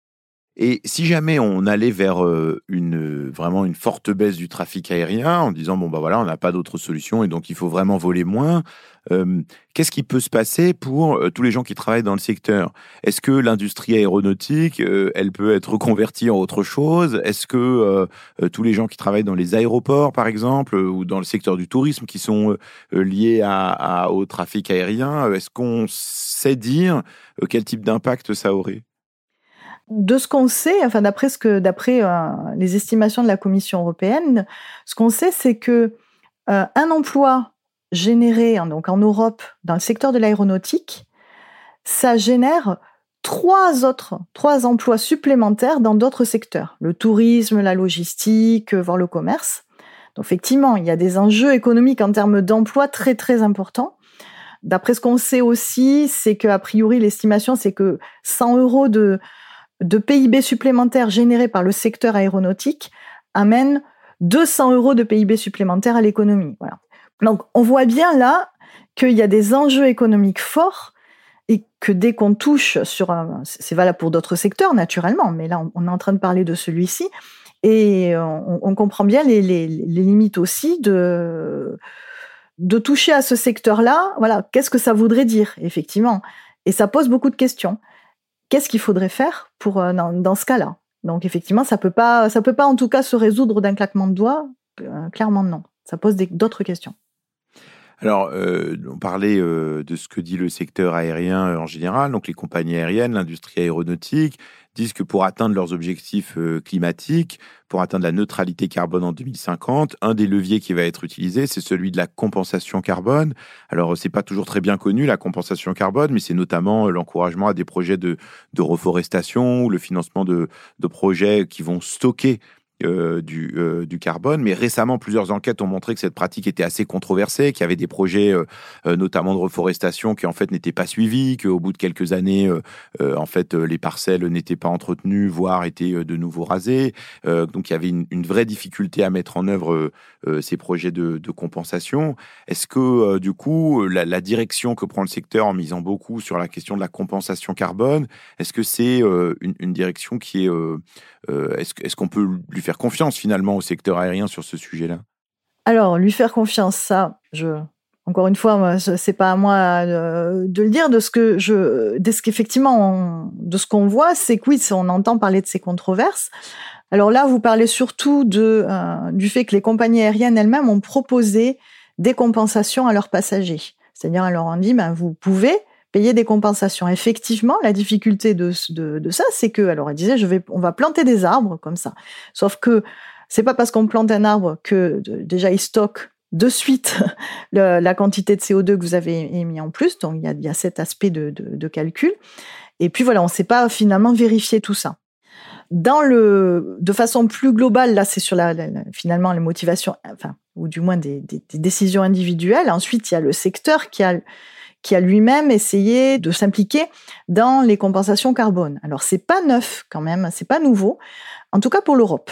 Et si jamais on allait vers euh, une vraiment une forte baisse du trafic aérien en disant bon bah voilà on n'a pas d'autre solution et donc il faut vraiment voler moins, euh, qu'est-ce qui peut se passer pour euh, tous les gens qui travaillent dans le secteur? Est-ce que l'industrie aéronautique elle peut être reconvertie en autre chose? Est-ce que tous les gens qui travaillent dans les aéroports par exemple ou dans le secteur du tourisme qui sont liés au trafic aérien, est-ce qu'on sait dire quel type d'impact ça aurait? De ce qu'on sait, enfin d'après ce que d'après euh, les estimations de la Commission européenne, ce qu'on sait, c'est que euh, un emploi généré donc en Europe dans le secteur de l'aéronautique, ça génère trois autres trois emplois supplémentaires dans d'autres secteurs, le tourisme, la logistique, voire le commerce. Donc effectivement, il y a des enjeux économiques en termes d'emploi très très importants. D'après ce qu'on sait aussi, c'est qu'a priori l'estimation, c'est que 100 euros de de PIB supplémentaires générés par le secteur aéronautique amène 200 euros de PIB supplémentaires à l'économie. Voilà. Donc on voit bien là qu'il y a des enjeux économiques forts et que dès qu'on touche sur, c'est valable pour d'autres secteurs naturellement, mais là on est en train de parler de celui-ci, et on, comprend bien les, limites aussi de, de toucher à ce secteur-là. Voilà, qu'est-ce que ça voudrait dire effectivement? Et ça pose beaucoup de questions qu'est-ce qu'il faudrait faire pour euh, dans, ce cas-là? Donc effectivement, ça peut pas, ça peut pas en tout cas se résoudre d'un claquement de doigts? Euh, clairement non. Ça pose d'autres questions. Alors, euh, on parlait de ce que dit le secteur aérien en général, donc les compagnies aériennes, l'industrie aéronautique, disent que pour atteindre leurs objectifs euh, climatiques, pour atteindre la neutralité carbone en 2050, un des leviers qui va être utilisé, c'est celui de la compensation carbone. Alors, c'est pas toujours très bien connu, la compensation carbone, mais c'est notamment euh, l'encouragement à des projets de, reforestation ou le financement de, de projets qui vont stocker euh, du, euh, du, carbone. Mais récemment, plusieurs enquêtes ont montré que cette pratique était assez controversée, qu'il y avait des projets, euh, notamment de reforestation, qui en fait n'étaient pas suivis, qu'au bout de quelques années, en fait, les parcelles n'étaient pas entretenues, voire étaient de nouveau rasées. donc, il y avait une, vraie difficulté à mettre en œuvre ces projets de, compensation. Est-ce que, du coup, la, direction que prend le secteur en misant beaucoup sur la question de la compensation carbone, est-ce que c'est une, direction qui est... est-ce, est-ce qu'on peut lui faire faire confiance finalement au secteur aérien sur ce sujet-là? Alors, lui faire confiance, ça, je, encore une fois, c'est pas à moi euh, de, le dire. De ce que je, de ce qu'effectivement, de ce qu'on voit, c'est que oui, on entend parler de ces controverses. Alors là, vous parlez surtout de, euh, du fait que les compagnies aériennes elles-mêmes ont proposé des compensations à leurs passagers. C'est-à-dire, elles leur ont dit, ben, vous pouvez payer des compensations. Effectivement, la difficulté de, de, ça, c'est que, alors elle disait, je vais, on va planter des arbres comme ça. Sauf que c'est pas parce qu'on plante un arbre que déjà il stocke de suite la quantité de CO2 que vous avez émis en plus. Donc il y a, il y a cet aspect de, de, calcul. Et puis voilà, on ne sait pas finalement vérifier tout ça. Dans le, de façon plus globale, là, c'est sur la, finalement les motivations, enfin, ou du moins des, décisions individuelles. Ensuite, il y a le secteur qui a qui a lui-même essayé de s'impliquer dans les compensations carbone. Alors c'est pas neuf quand même, c'est pas nouveau, en tout cas pour l'Europe.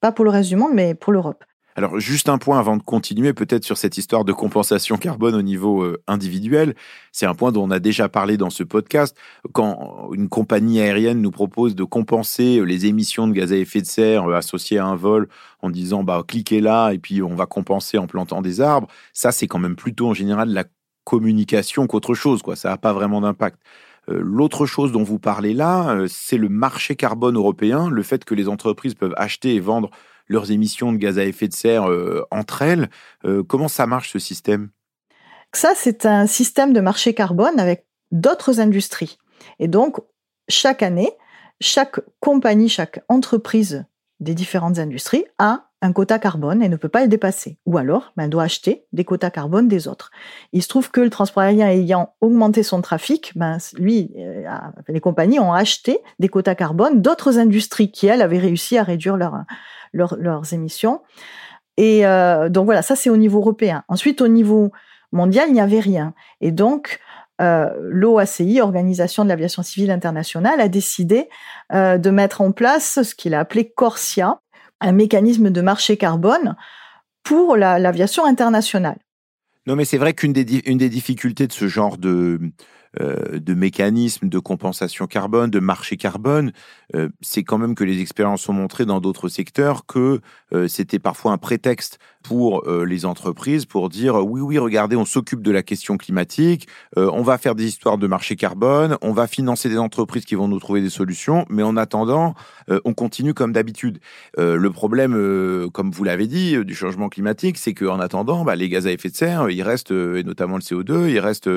Pas pour le reste du monde, mais pour l'Europe. Alors juste un point avant de continuer peut-être sur cette histoire de compensation carbone au niveau euh, individuel. C'est un point dont on a déjà parlé dans ce podcast. Quand une compagnie aérienne nous propose de compenser les émissions de gaz à effet de serre euh, associées à un vol en disant bah cliquez là et puis on va compenser en plantant des arbres, ça c'est quand même plutôt en général la communication qu'autre chose, quoi. Ça n'a pas vraiment d'impact. Euh, l'autre chose dont vous parlez là, euh, c'est le marché carbone européen, le fait que les entreprises peuvent acheter et vendre leurs émissions de gaz à effet de serre euh, entre elles. comment ça marche ce système? Ça, c'est un système de marché carbone avec d'autres industries. Et donc, chaque année, chaque compagnie, chaque entreprise des différentes industries a un quota carbone et ne peut pas le dépasser. Ou alors, ben, doit acheter des quotas carbone des autres. Il se trouve que le transport aérien ayant augmenté son trafic, ben, lui, euh, les compagnies ont acheté des quotas carbone d'autres industries qui, elles, avaient réussi à réduire leurs émissions. Et euh, donc voilà, ça c'est au niveau européen. Ensuite, au niveau mondial, il n'y avait rien. Et donc, euh, l'OACI, Organisation de l'aviation civile internationale, a décidé de mettre en place ce qu'il a appelé Corsia, un mécanisme de marché carbone pour l'aviation internationale. Non, mais c'est vrai qu'une des, difficultés de ce genre de, euh, de mécanismes de compensation carbone, de marché carbone, euh, c'est quand même que les expériences ont montré dans d'autres secteurs que euh, c'était parfois un prétexte pour les entreprises pour dire oui, oui, regardez, on s'occupe de la question climatique, on va faire des histoires de marché carbone, on va financer des entreprises qui vont nous trouver des solutions, mais en attendant, on continue comme d'habitude. le problème, comme vous l'avez dit, du changement climatique, c'est qu'en attendant, bah, les gaz à effet de serre, ils restent, et notamment le CO2, ils restent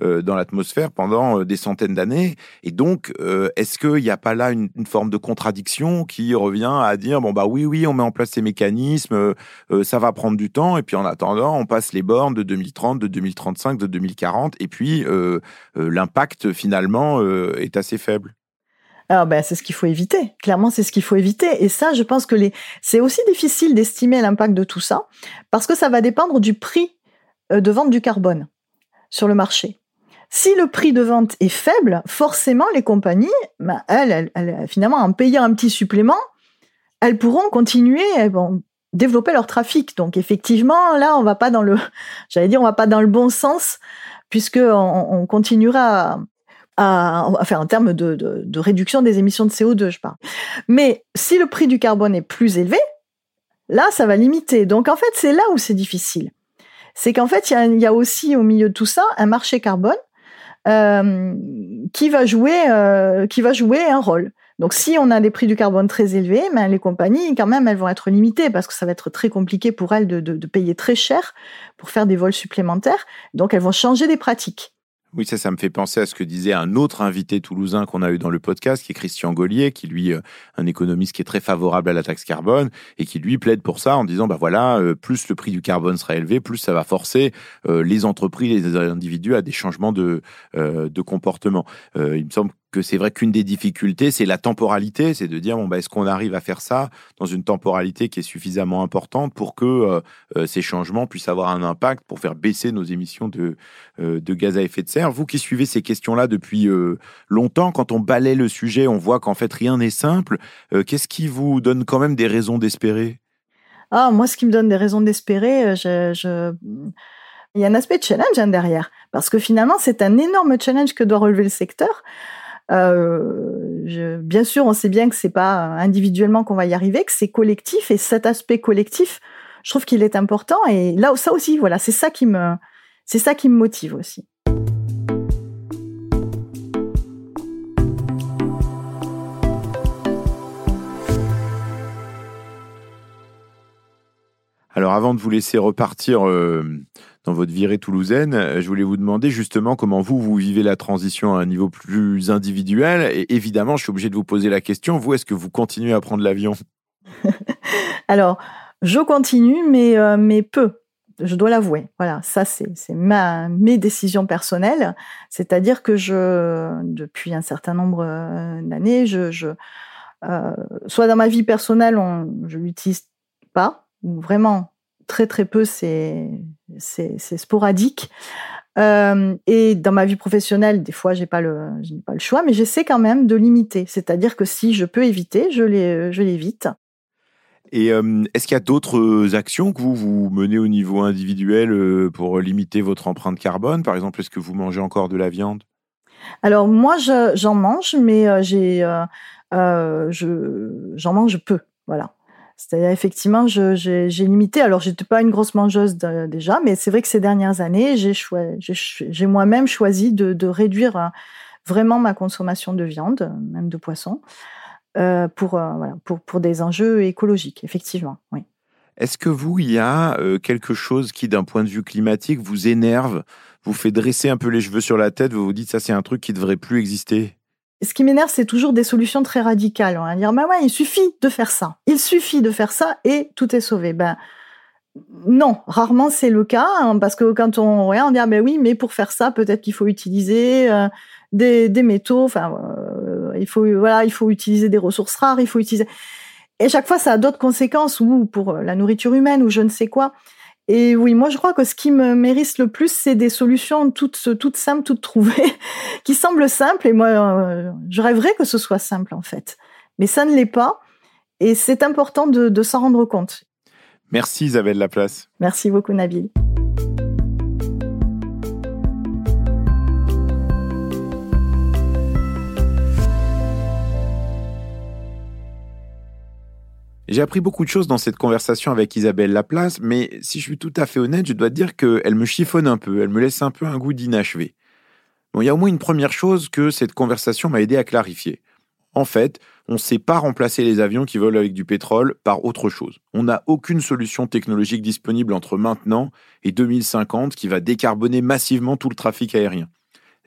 dans l'atmosphère pendant euh, des centaines d'années. Et donc, euh, est-ce qu'il n'y a pas là une, forme de contradiction qui revient à dire bon bah oui oui on met en place ces mécanismes, euh, ça va prendre du temps et puis en attendant on passe les bornes de 2030, de 2035, de 2040 et puis l'impact finalement est assez faible. Alors ben, c'est ce qu'il faut éviter. Clairement, c'est ce qu'il faut éviter. Et ça, je pense que les... c'est aussi difficile d'estimer l'impact de tout ça parce que ça va dépendre du prix de vente du carbone sur le marché. Si le prix de vente est faible, forcément, les compagnies, ben, elles, finalement, en payant un petit supplément, elles pourront continuer, développer leur trafic. Donc, effectivement, là, on va pas dans le, j'allais dire, on va pas dans le bon sens, puisque on, continuera à, enfin, en termes de, de, réduction des émissions de CO2, je parle. Mais si le prix du carbone est plus élevé, là, ça va limiter. Donc, en fait, c'est là où c'est difficile. C'est qu'en fait, il y a aussi au milieu de tout ça un marché carbone euh, qui va jouer euh, qui va jouer un rôle. Donc, si on a des prix du carbone très élevés, ben, les compagnies, quand même, elles vont être limitées parce que ça va être très compliqué pour elles de, payer très cher pour faire des vols supplémentaires. Donc, elles vont changer des pratiques. Oui, ça, ça me fait penser à ce que disait un autre invité toulousain qu'on a eu dans le podcast, qui est Christian Gaulier, qui lui, euh, un économiste qui est très favorable à la taxe carbone et qui lui plaide pour ça en disant, bah voilà, euh, plus le prix du carbone sera élevé, plus ça va forcer euh, les entreprises, les individus à des changements de, de comportement. il me semble que c'est vrai qu'une des difficultés, c'est la temporalité, c'est de dire bon, bah, est-ce qu'on arrive à faire ça dans une temporalité qui est suffisamment importante pour que euh, euh, ces changements puissent avoir un impact pour faire baisser nos émissions de, euh, de gaz à effet de serre? Vous qui suivez ces questions-là depuis longtemps, quand on balaie le sujet, on voit qu'en fait rien n'est simple. Qu'est-ce qui vous donne quand même des raisons d'espérer? Ah, moi, ce qui me donne des raisons d'espérer, il y a un aspect de challenge hein, derrière, parce que finalement, c'est un énorme challenge que doit relever le secteur. Euh, bien sûr, on sait bien que c'est pas individuellement qu'on va y arriver, que c'est collectif et cet aspect collectif, je trouve qu'il est important et là ça aussi, voilà, c'est ça qui me, c'est ça qui me motive aussi. Alors avant de vous laisser repartir euh, dans votre virée toulousaine, euh, je voulais vous demander justement comment vous, vous vivez la transition à un niveau plus individuel. Et évidemment, je suis obligé de vous poser la question, vous, est-ce que vous continuez à prendre l'avion? Alors, je continue, mais, euh, mais peu. Je dois l'avouer. Voilà, ça c'est mes décisions personnelles. C'est-à-dire que je, depuis un certain nombre euh, d'années, je, je soit dans ma vie personnelle, on, je l'utilise pas, ou vraiment très très peu, c'est sporadique. Euh, et dans ma vie professionnelle, des fois, j'ai pas le, n'ai pas le choix, mais j'essaie quand même de limiter. C'est-à-dire que si je peux éviter, je les, je l'évite. Et euh, est-ce qu'il y a d'autres actions que vous, vous menez au niveau individuel euh, pour limiter votre empreinte carbone? Par exemple, est-ce que vous mangez encore de la viande? Alors moi, j'en mange, mais j'ai, je, j'en mange peu. Voilà. C'est-à-dire, effectivement, j'ai limité. Alors, j'étais pas une grosse mangeuse déjà, mais c'est vrai que ces dernières années, j'ai moi-même choisi de, réduire euh, vraiment ma consommation de viande, même de poisson, euh, pour, euh, pour, des enjeux écologiques, effectivement. Oui. Est-ce que vous, il y a quelque chose qui, d'un point de vue climatique, vous énerve, vous fait dresser un peu les cheveux sur la tête, vous vous dites ça, c'est un truc qui devrait plus exister? Ce qui m'énerve, c'est toujours des solutions très radicales. On va dire, bah ouais, il suffit de faire ça. Il suffit de faire ça et tout est sauvé. Ben, non, rarement c'est le cas, hein, parce que quand on regarde, on dit, ah ben oui, mais pour faire ça, peut-être qu'il faut utiliser euh, des, métaux, enfin, euh, il faut, voilà, il faut utiliser des ressources rares, il faut utiliser. Et chaque fois, ça a d'autres conséquences, ou pour la nourriture humaine, ou je ne sais quoi. Et oui, moi je crois que ce qui me mérite le plus, c'est des solutions toutes, toutes simples, toutes trouvées, qui semblent simples. Et moi, euh, je rêverais que ce soit simple en fait. Mais ça ne l'est pas. Et c'est important de, s'en rendre compte. Merci Isabelle Laplace. Merci beaucoup Nabil. J'ai appris beaucoup de choses dans cette conversation avec Isabelle Laplace, mais si je suis tout à fait honnête, je dois dire qu'elle me chiffonne un peu, elle me laisse un peu un goût d'inachevé. Il y a au moins une première chose que cette conversation m'a aidé à clarifier. En fait, on ne sait pas remplacer les avions qui volent avec du pétrole par autre chose. On n'a aucune solution technologique disponible entre maintenant et 2050 qui va décarboner massivement tout le trafic aérien.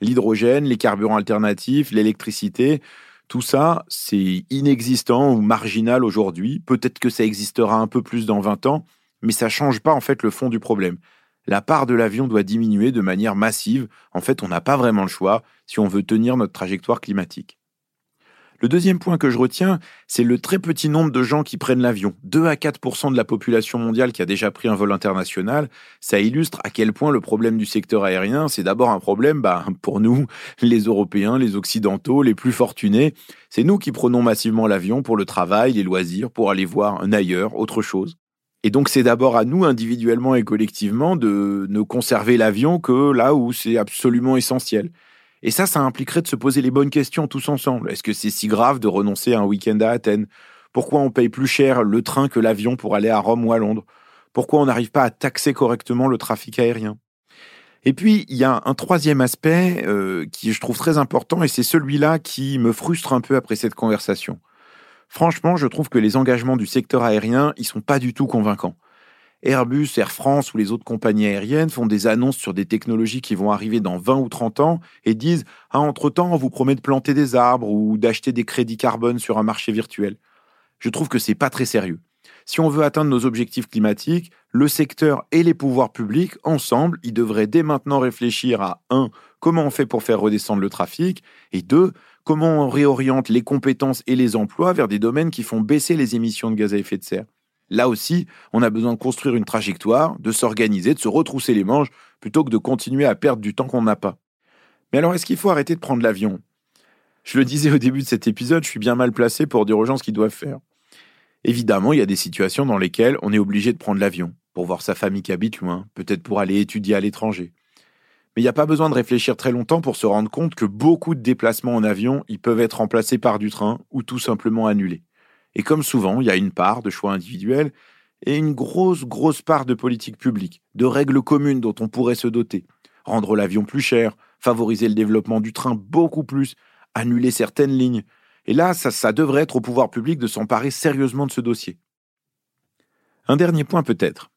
L'hydrogène, les carburants alternatifs, l'électricité, tout ça, c'est inexistant ou marginal aujourd'hui. Peut-être que ça existera un peu plus dans 20 ans, mais ça ne change pas en fait le fond du problème. La part de l'avion doit diminuer de manière massive. En fait, on n'a pas vraiment le choix si on veut tenir notre trajectoire climatique. Le deuxième point que je retiens, c'est le très petit nombre de gens qui prennent l'avion. 2 à 4% de la population mondiale qui a déjà pris un vol international. Ça illustre à quel point le problème du secteur aérien, c'est d'abord un problème bah, pour nous, les Européens, les Occidentaux, les plus fortunés. C'est nous qui prenons massivement l'avion pour le travail, les loisirs, pour aller voir un ailleurs, autre chose. Et donc c'est d'abord à nous individuellement et collectivement de ne conserver l'avion que là où c'est absolument essentiel. Et ça, ça impliquerait de se poser les bonnes questions tous ensemble. Est-ce que c'est si grave de renoncer à un week-end à Athènes? Pourquoi on paye plus cher le train que l'avion pour aller à Rome ou à Londres? Pourquoi on n'arrive pas à taxer correctement le trafic aérien? Et puis, il y a un troisième aspect euh, qui je trouve très important, et c'est celui-là qui me frustre un peu après cette conversation. Franchement, je trouve que les engagements du secteur aérien, ils sont pas du tout convaincants. Airbus, Air France ou les autres compagnies aériennes font des annonces sur des technologies qui vont arriver dans 20 ou 30 ans et disent Ah, entre-temps, on vous promet de planter des arbres ou d'acheter des crédits carbone sur un marché virtuel. Je trouve que c'est pas très sérieux. Si on veut atteindre nos objectifs climatiques, le secteur et les pouvoirs publics, ensemble, ils devraient dès maintenant réfléchir à 1. Comment on fait pour faire redescendre le trafic Et 2. Comment on réoriente les compétences et les emplois vers des domaines qui font baisser les émissions de gaz à effet de serre Là aussi, on a besoin de construire une trajectoire, de s'organiser, de se retrousser les manches, plutôt que de continuer à perdre du temps qu'on n'a pas. Mais alors, est-ce qu'il faut arrêter de prendre l'avion? Je le disais au début de cet épisode, je suis bien mal placé pour dire aux gens ce qu'ils doivent faire. Évidemment, il y a des situations dans lesquelles on est obligé de prendre l'avion, pour voir sa famille qui habite loin, peut-être pour aller étudier à l'étranger. Mais il n'y a pas besoin de réfléchir très longtemps pour se rendre compte que beaucoup de déplacements en avion, ils peuvent être remplacés par du train ou tout simplement annulés. Et comme souvent, il y a une part de choix individuels et une grosse, grosse part de politique publique, de règles communes dont on pourrait se doter. Rendre l'avion plus cher, favoriser le développement du train beaucoup plus, annuler certaines lignes. Et là, ça, devrait être au pouvoir public de s'emparer sérieusement de ce dossier. Un dernier point peut-être.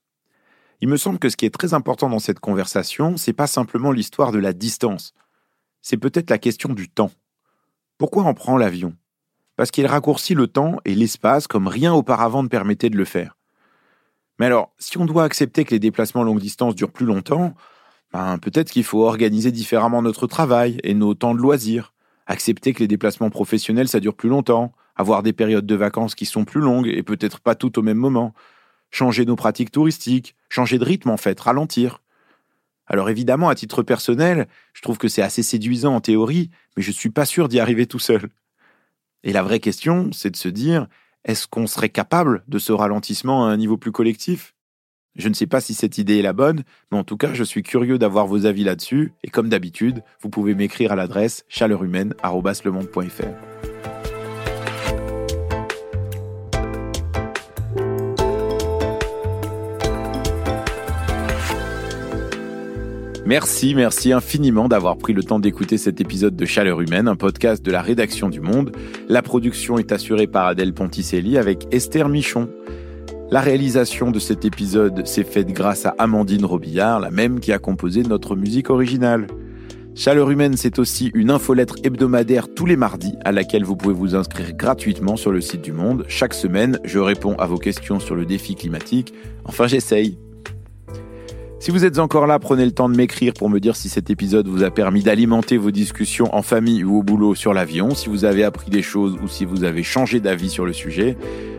Il me semble que ce qui est très important dans cette conversation, c'est pas simplement l'histoire de la distance. C'est peut-être la question du temps. Pourquoi on prend l'avion? Parce qu'il raccourcit le temps et l'espace comme rien auparavant ne permettait de le faire. Mais alors, si on doit accepter que les déplacements longue distance durent plus longtemps, ben, peut-être qu'il faut organiser différemment notre travail et nos temps de loisirs, accepter que les déplacements professionnels ça dure plus longtemps, avoir des périodes de vacances qui sont plus longues et peut-être pas toutes au même moment, changer nos pratiques touristiques, changer de rythme en fait, ralentir. Alors évidemment, à titre personnel, je trouve que c'est assez séduisant en théorie, mais je ne suis pas sûr d'y arriver tout seul. Et la vraie question, c'est de se dire, est-ce qu'on serait capable de ce ralentissement à un niveau plus collectif? Je ne sais pas si cette idée est la bonne, mais en tout cas, je suis curieux d'avoir vos avis là-dessus, et comme d'habitude, vous pouvez m'écrire à l'adresse chaleurhumaine.fr. Merci, merci infiniment d'avoir pris le temps d'écouter cet épisode de Chaleur Humaine, un podcast de la rédaction du Monde. La production est assurée par Adèle Ponticelli avec Esther Michon. La réalisation de cet épisode s'est faite grâce à Amandine Robillard, la même qui a composé notre musique originale. Chaleur Humaine, c'est aussi une infolettre hebdomadaire tous les mardis à laquelle vous pouvez vous inscrire gratuitement sur le site du Monde. Chaque semaine, je réponds à vos questions sur le défi climatique. Enfin, j'essaye. Si vous êtes encore là, prenez le temps de m'écrire pour me dire si cet épisode vous a permis d'alimenter vos discussions en famille ou au boulot sur l'avion, si vous avez appris des choses ou si vous avez changé d'avis sur le sujet.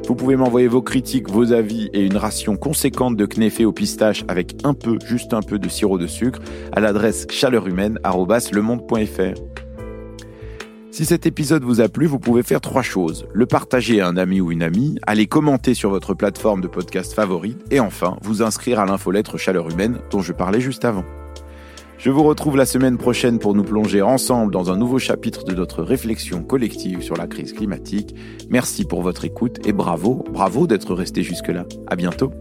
Vous pouvez m'envoyer vos critiques, vos avis et une ration conséquente de kneffé au pistache avec un peu, juste un peu de sirop de sucre à l'adresse chaleurhumaine.lemonde.fr. Si cet épisode vous a plu, vous pouvez faire trois choses. Le partager à un ami ou une amie, aller commenter sur votre plateforme de podcast favorite et enfin vous inscrire à l'infolettre Chaleur Humaine dont je parlais juste avant. Je vous retrouve la semaine prochaine pour nous plonger ensemble dans un nouveau chapitre de notre réflexion collective sur la crise climatique. Merci pour votre écoute et bravo, bravo d'être resté jusque-là. À bientôt.